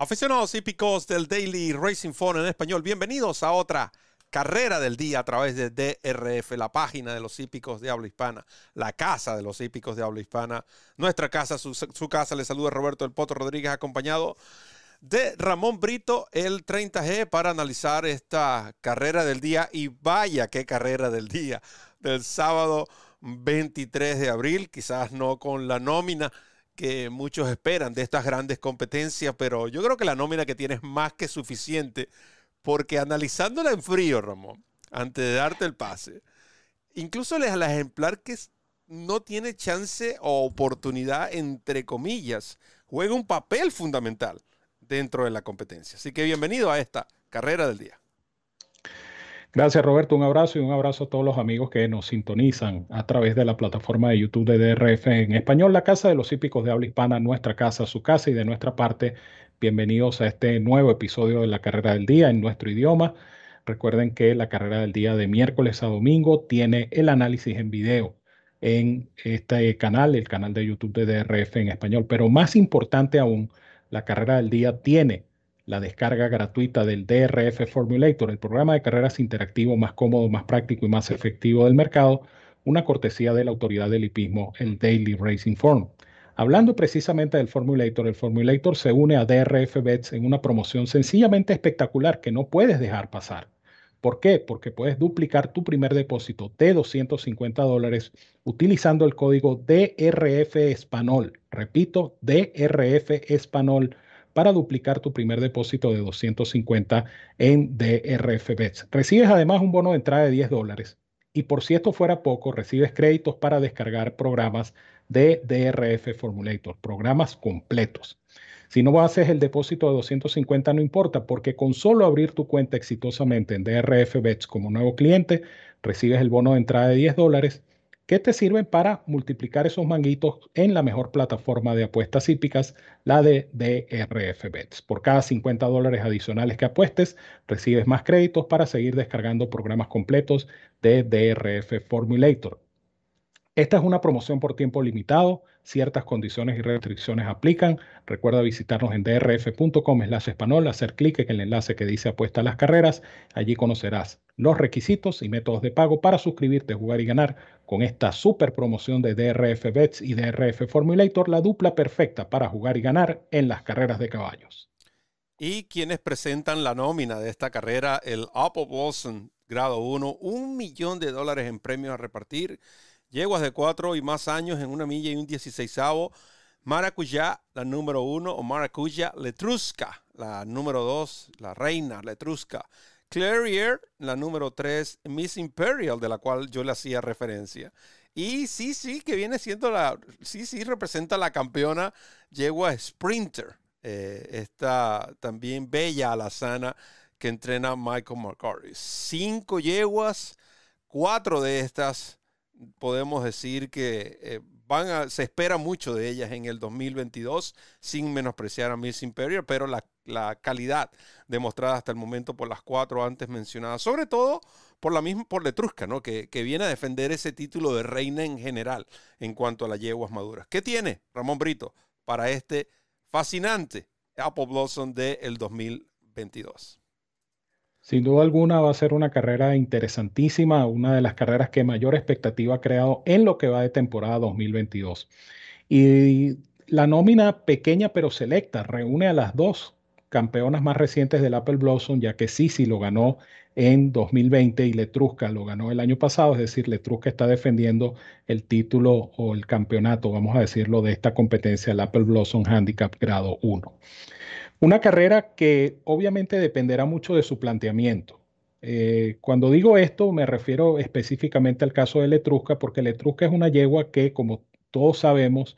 Aficionados hípicos del Daily Racing Phone en español, bienvenidos a otra carrera del día a través de DRF, la página de los hípicos de habla hispana, la casa de los hípicos de habla hispana, nuestra casa, su, casa. Les saluda Roberto El Poto Rodríguez, acompañado de Ramón Brito, el 30G, para analizar esta carrera del día. Y vaya qué carrera del día, del sábado 23 de abril, quizás no con la nómina que muchos esperan de estas grandes competencias, pero yo creo que la nómina que tiene es más que suficiente, porque analizándola en frío, Ramón, antes de darte el pase, incluso el ejemplar que no tiene chance o oportunidad, entre comillas, juega un papel fundamental dentro de la competencia. Así que bienvenido a esta carrera del día. Gracias Roberto, un abrazo y un abrazo a todos los amigos que nos sintonizan a través de la plataforma de YouTube de DRF en español, la casa de los hípicos de habla hispana, nuestra casa, su casa y de nuestra parte, bienvenidos a este nuevo episodio de la carrera del día en nuestro idioma. Recuerden que la carrera del día de miércoles a domingo tiene el análisis en video en este canal, el canal de YouTube de DRF en español, pero más importante aún, la carrera del día tiene la descarga gratuita del DRF Formulator, el programa de carreras interactivo más cómodo, más práctico y más efectivo del mercado, una cortesía de la autoridad del hipismo, el Daily Racing Form. Hablando precisamente del Formulator, el Formulator se une a DRF Bets en una promoción sencillamente espectacular que no puedes dejar pasar. ¿Por qué? Porque puedes duplicar tu primer depósito de 250 dólares utilizando el código DRF Espanol. Repito, DRF Espanol para duplicar tu primer depósito de 250 en DRF Bets. Recibes además un bono de entrada de 10 dólares. Y por si esto fuera poco, recibes créditos para descargar programas de DRF Formulator, programas completos. Si no haces el depósito de 250, no importa, porque con solo abrir tu cuenta exitosamente en DRF Bets como nuevo cliente, recibes el bono de entrada de 10 dólares que te sirven para multiplicar esos manguitos en la mejor plataforma de apuestas hípicas, la de DRF Bets. Por cada 50 dólares adicionales que apuestes, recibes más créditos para seguir descargando programas completos de DRF Formulator. Esta es una promoción por tiempo limitado, ciertas condiciones y restricciones aplican. Recuerda visitarnos en drf.com slash español, hacer clic en el enlace que dice apuesta a las carreras. Allí conocerás los requisitos y métodos de pago para suscribirte, jugar y ganar con esta super promoción de DRF Bets y DRF Formulator, la dupla perfecta para jugar y ganar en las carreras de caballos. Y quienes presentan la nómina de esta carrera, el Apple Wilson grado 1, un millón de dólares en premios a repartir yeguas de cuatro y más años en una milla y un dieciséisavo. Maracuyá, la número uno, o Maracuya Letrusca, la número dos, la reina Letrusca. Clarier, la número tres, Miss Imperial, de la cual yo le hacía referencia. Y sí, sí, que viene siendo la, sí, sí, representa la campeona yegua Sprinter. Eh, esta también bella alazana que entrena Michael McCarthy. Cinco yeguas, cuatro de estas podemos decir que eh, van a, se espera mucho de ellas en el 2022, sin menospreciar a Miss Imperial, pero la, calidad demostrada hasta el momento por las cuatro antes mencionadas, sobre todo por la misma, por Letrusca, ¿no? Que, viene a defender ese título de reina en general en cuanto a las yeguas maduras. ¿Qué tiene Ramón Brito para este fascinante Apple Blossom del 2022? Sin duda alguna va a ser una carrera interesantísima, una de las carreras que mayor expectativa ha creado en lo que va de temporada 2022. Y la nómina pequeña pero selecta reúne a las dos campeonas más recientes del Apple Blossom, ya que Sisi lo ganó en 2020 y Letrusca lo ganó el año pasado, es decir, Letrusca está defendiendo el título o el campeonato, vamos a decirlo, de esta competencia, el Apple Blossom Handicap grado 1. Una carrera que obviamente dependerá mucho de su planteamiento. Eh, cuando digo esto me refiero específicamente al caso de Letrusca, porque Letrusca es una yegua que, como todos sabemos,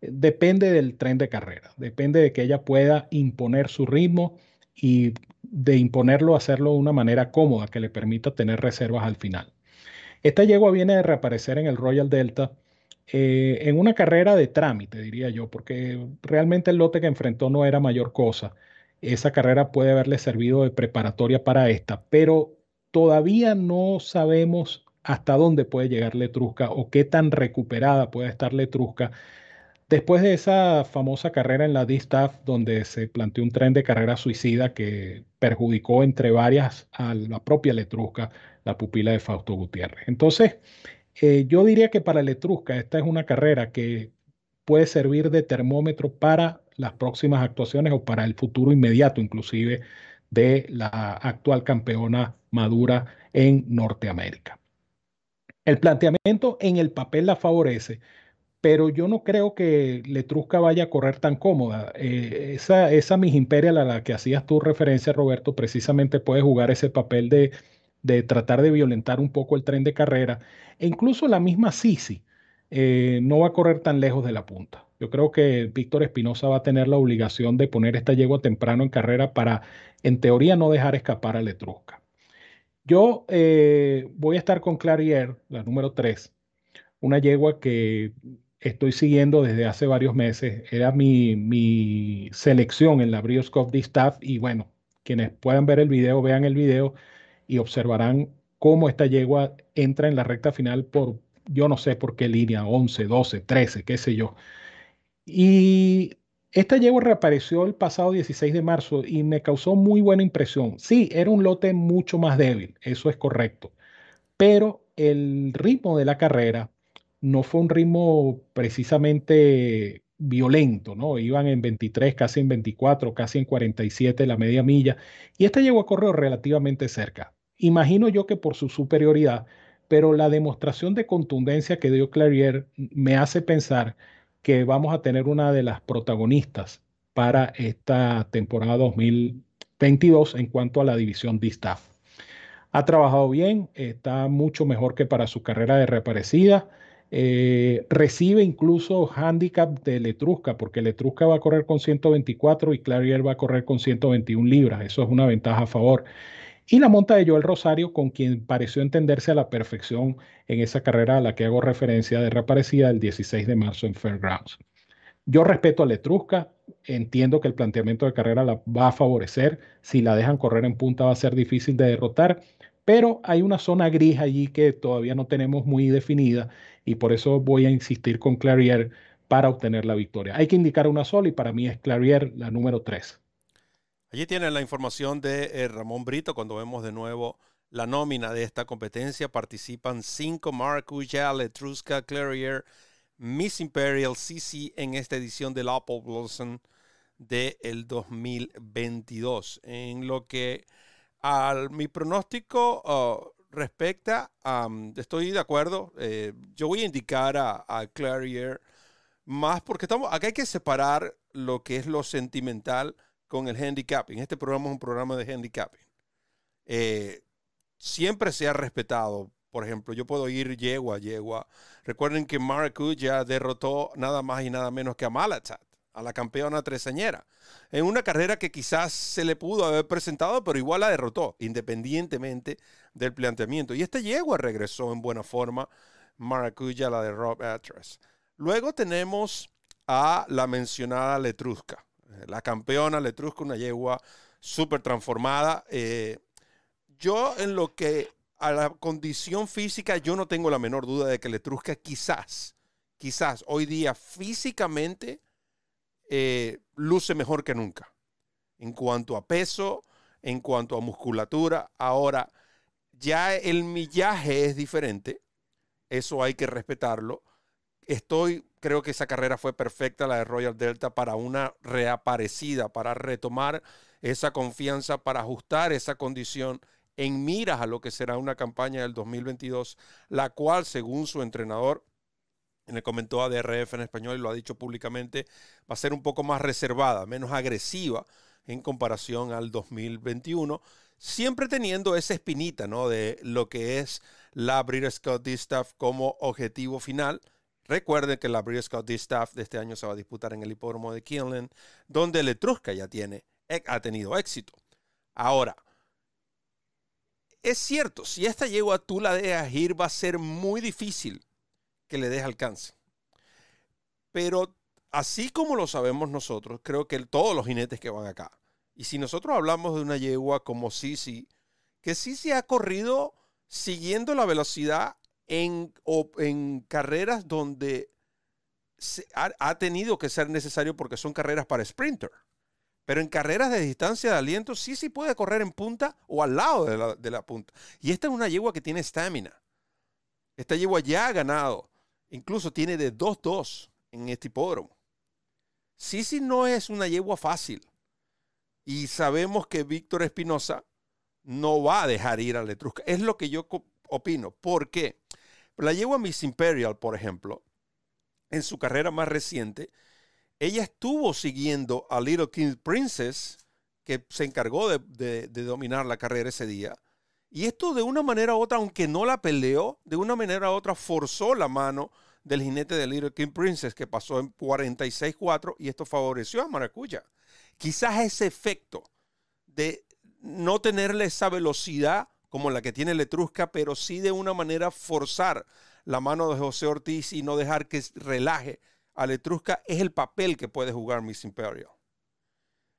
depende del tren de carrera, depende de que ella pueda imponer su ritmo y de imponerlo, hacerlo de una manera cómoda que le permita tener reservas al final. Esta yegua viene de reaparecer en el Royal Delta eh, en una carrera de trámite, diría yo, porque realmente el lote que enfrentó no era mayor cosa. Esa carrera puede haberle servido de preparatoria para esta, pero todavía no sabemos hasta dónde puede llegar Letrusca o qué tan recuperada puede estar Letrusca Después de esa famosa carrera en la Distaff, donde se planteó un tren de carrera suicida que perjudicó entre varias a la propia Letrusca, la pupila de Fausto Gutiérrez. Entonces, eh, yo diría que para Letrusca esta es una carrera que puede servir de termómetro para las próximas actuaciones o para el futuro inmediato, inclusive, de la actual campeona madura en Norteamérica. El planteamiento en el papel la favorece, pero yo no creo que Letrusca vaya a correr tan cómoda. Eh, esa, esa Imperial a la que hacías tu referencia, Roberto, precisamente puede jugar ese papel de, de tratar de violentar un poco el tren de carrera. E incluso la misma Sisi eh, no va a correr tan lejos de la punta. Yo creo que Víctor Espinosa va a tener la obligación de poner esta yegua temprano en carrera para, en teoría, no dejar escapar a Letrusca. Yo eh, voy a estar con Clarier, la número 3, una yegua que estoy siguiendo desde hace varios meses. Era mi, mi selección en la Brioscoff Distaff y bueno, quienes puedan ver el video, vean el video y observarán cómo esta yegua entra en la recta final por, yo no sé por qué línea, 11, 12, 13, qué sé yo. Y esta yegua reapareció el pasado 16 de marzo y me causó muy buena impresión. Sí, era un lote mucho más débil, eso es correcto, pero el ritmo de la carrera no fue un ritmo precisamente violento, ¿no? Iban en 23, casi en 24, casi en 47 la media milla, y esta llegó a correr relativamente cerca. Imagino yo que por su superioridad, pero la demostración de contundencia que dio Clarier me hace pensar que vamos a tener una de las protagonistas para esta temporada 2022 en cuanto a la división de staff. Ha trabajado bien, está mucho mejor que para su carrera de reaparecida. Eh, recibe incluso handicap de Letrusca, porque Letrusca va a correr con 124 y Clarier va a correr con 121 libras. Eso es una ventaja a favor. Y la monta de Joel Rosario, con quien pareció entenderse a la perfección en esa carrera a la que hago referencia de reaparecida el 16 de marzo en Fairgrounds. Yo respeto a Letrusca, entiendo que el planteamiento de carrera la va a favorecer. Si la dejan correr en punta va a ser difícil de derrotar pero hay una zona gris allí que todavía no tenemos muy definida y por eso voy a insistir con Clarier para obtener la victoria. Hay que indicar una sola y para mí es Clarier la número 3. Allí tienen la información de eh, Ramón Brito cuando vemos de nuevo la nómina de esta competencia. Participan cinco Marcus, Letrusca, Clarier, Miss Imperial, CC en esta edición del Apple Blossom del 2022. En lo que al, mi pronóstico uh, respecta, estoy de acuerdo, eh, yo voy a indicar a, Clarier más porque estamos, acá hay que separar lo que es lo sentimental con el handicapping. Este programa es un programa de handicapping. Eh, siempre se ha respetado. Por ejemplo, yo puedo ir yegua, yegua. Recuerden que Mark derrotó nada más y nada menos que a Malatat a la campeona tresañera. En una carrera que quizás se le pudo haber presentado, pero igual la derrotó, independientemente del planteamiento. Y esta yegua regresó en buena forma, Maracuya, la de Rob Atras. Luego tenemos a la mencionada Letrusca, la campeona Letrusca, una yegua súper transformada. Eh, yo en lo que a la condición física, yo no tengo la menor duda de que Letrusca quizás, quizás hoy día físicamente eh, luce mejor que nunca. En cuanto a peso, en cuanto a musculatura. Ahora, ya el millaje es diferente. Eso hay que respetarlo. Estoy, creo que esa carrera fue perfecta, la de Royal Delta, para una reaparecida, para retomar esa confianza, para ajustar esa condición en miras a lo que será una campaña del 2022, la cual, según su entrenador, le comentó a DRF en español y lo ha dicho públicamente, va a ser un poco más reservada, menos agresiva en comparación al 2021, siempre teniendo esa espinita ¿no? de lo que es la British Scott Distaff como objetivo final. Recuerden que la British Scott Distaff de este año se va a disputar en el hipódromo de Kinlan, donde el Etrusca ya tiene, ha tenido éxito. Ahora, es cierto, si esta yegua tú la dejas ir, va a ser muy difícil que le deje alcance. Pero así como lo sabemos nosotros, creo que todos los jinetes que van acá, y si nosotros hablamos de una yegua como Sisi, que Sisi ha corrido siguiendo la velocidad en, en carreras donde ha, tenido que ser necesario porque son carreras para sprinter. Pero en carreras de distancia de aliento sí sí puede correr en punta o al lado de la, de la punta. Y esta es una yegua que tiene estamina. Esta yegua ya ha ganado. Incluso tiene de 2-2 en este hipódromo. Sí no es una yegua fácil. Y sabemos que Víctor Espinosa no va a dejar ir a Letrusca. Es lo que yo opino. ¿Por qué? La yegua Miss Imperial, por ejemplo, en su carrera más reciente, ella estuvo siguiendo a Little King Princess, que se encargó de, dominar la carrera ese día. Y esto de una manera u otra, aunque no la peleó, de una manera u otra forzó la mano del jinete de Little King Princess, que pasó en 46-4, y esto favoreció a Maracuya. Quizás ese efecto de no tenerle esa velocidad como la que tiene Letrusca, pero sí de una manera forzar la mano de José Ortiz y no dejar que relaje a Letrusca es el papel que puede jugar Miss Imperial.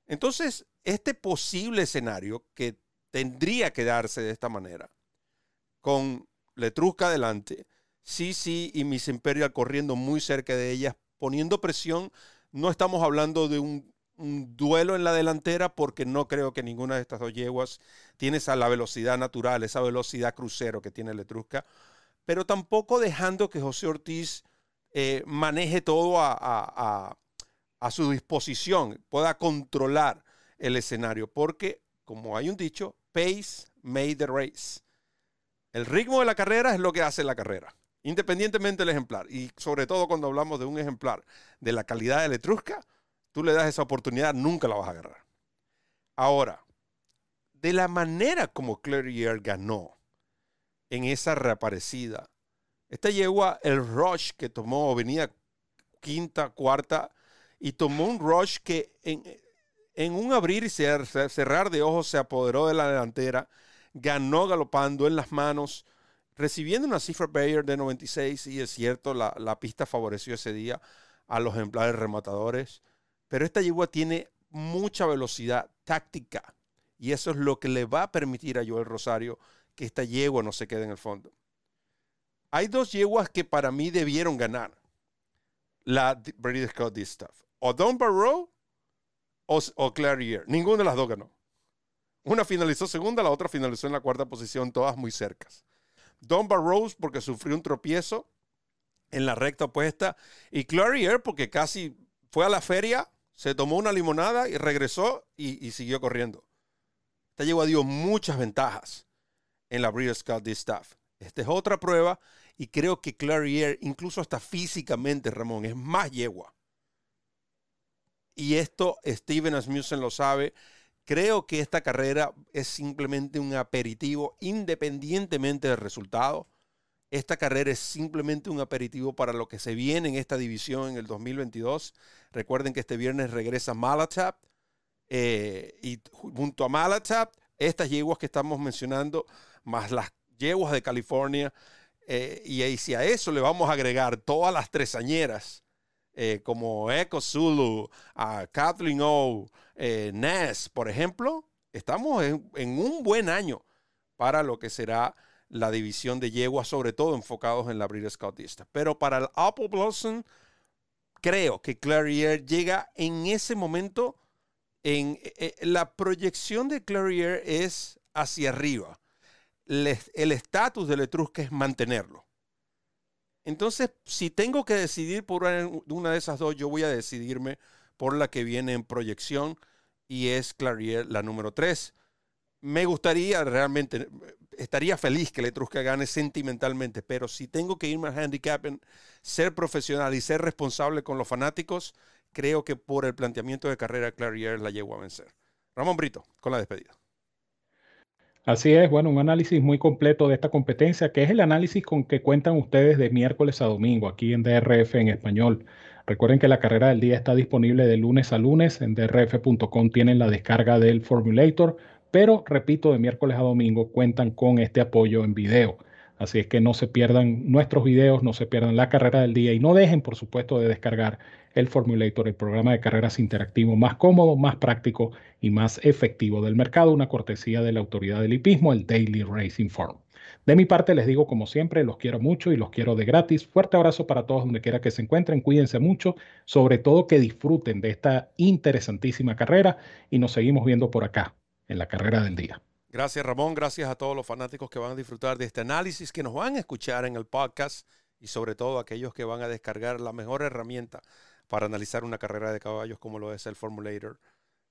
Entonces, este posible escenario que tendría que darse de esta manera, con Letrusca adelante, sí y Miss Imperial corriendo muy cerca de ellas, poniendo presión, no estamos hablando de un, un duelo en la delantera porque no creo que ninguna de estas dos yeguas tiene esa la velocidad natural, esa velocidad crucero que tiene Letrusca, pero tampoco dejando que José Ortiz eh, maneje todo a, su disposición, pueda controlar el escenario, porque, como hay un dicho, pace made the race. El ritmo de la carrera es lo que hace la carrera, independientemente del ejemplar. Y sobre todo cuando hablamos de un ejemplar de la calidad de Letrusca, tú le das esa oportunidad, nunca la vas a agarrar. Ahora, de la manera como Clerrier ganó, en esa reaparecida. Esta yegua, el rush que tomó, venía quinta, cuarta, y tomó un rush que en, un abrir y cerrar de ojos se apoderó de la delantera, ganó galopando en las manos, recibiendo una cifra Bayer de 96, y es cierto, la, la pista favoreció ese día a los ejemplares rematadores, pero esta yegua tiene mucha velocidad táctica, y eso es lo que le va a permitir a Joel Rosario que esta yegua no se quede en el fondo. Hay dos yeguas que para mí debieron ganar la British Scott Distaff. O Don Barrow o, o Clarier. Ninguna de las dos ganó. Una finalizó segunda, la otra finalizó en la cuarta posición, todas muy cercas. Don Barrow porque sufrió un tropiezo en la recta opuesta y Clarier porque casi fue a la feria, se tomó una limonada y regresó y, siguió corriendo. Esta yegua dio muchas ventajas en la Breeders' Cup Distaff. Esta es otra prueba y creo que Clarier, incluso hasta físicamente, Ramón, es más yegua. Y esto Steven Asmussen lo sabe. Creo que esta carrera es simplemente un aperitivo independientemente del resultado. Esta carrera es simplemente un aperitivo para lo que se viene en esta división en el 2022. Recuerden que este viernes regresa Malatap. Eh, y junto a Malatap, estas yeguas que estamos mencionando más las yeguas de California. Eh, y, si a eso le vamos a agregar todas las tresañeras, eh, como Echo Zulu, a Kathleen O, eh, Ness, por ejemplo, estamos en, un buen año para lo que será la división de yeguas, sobre todo enfocados en la Breeders' Scoutista. Pero para el Apple Blossom, creo que Clarier llega en ese momento. En, la proyección de Clarier es hacia arriba el estatus de Letrusca es mantenerlo. Entonces, si tengo que decidir por una de esas dos, yo voy a decidirme por la que viene en proyección y es Clarier, la número 3. Me gustaría realmente, estaría feliz que Letrusca gane sentimentalmente, pero si tengo que irme al handicap, ser profesional y ser responsable con los fanáticos, creo que por el planteamiento de carrera Clarier la llevo a vencer. Ramón Brito, con la despedida. Así es, bueno, un análisis muy completo de esta competencia, que es el análisis con que cuentan ustedes de miércoles a domingo aquí en DRF en español. Recuerden que la carrera del día está disponible de lunes a lunes. En drf.com tienen la descarga del Formulator, pero repito, de miércoles a domingo cuentan con este apoyo en video. Así es que no se pierdan nuestros videos, no se pierdan la carrera del día y no dejen, por supuesto, de descargar el Formulator, el programa de carreras interactivo más cómodo, más práctico y más efectivo del mercado, una cortesía de la autoridad del hipismo, el Daily Racing Form. De mi parte les digo como siempre, los quiero mucho y los quiero de gratis. Fuerte abrazo para todos donde quiera que se encuentren. Cuídense mucho, sobre todo que disfruten de esta interesantísima carrera y nos seguimos viendo por acá en la carrera del día. Gracias Ramón, gracias a todos los fanáticos que van a disfrutar de este análisis, que nos van a escuchar en el podcast y sobre todo aquellos que van a descargar la mejor herramienta para analizar una carrera de caballos como lo es el Formulator,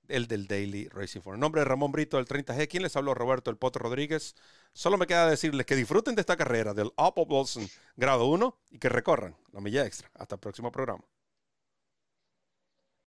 el del Daily Racing Form. En nombre de Ramón Brito del 30G, quien les habló Roberto El Potro Rodríguez. Solo me queda decirles que disfruten de esta carrera del Apple Wilson grado 1 y que recorran la milla extra. Hasta el próximo programa.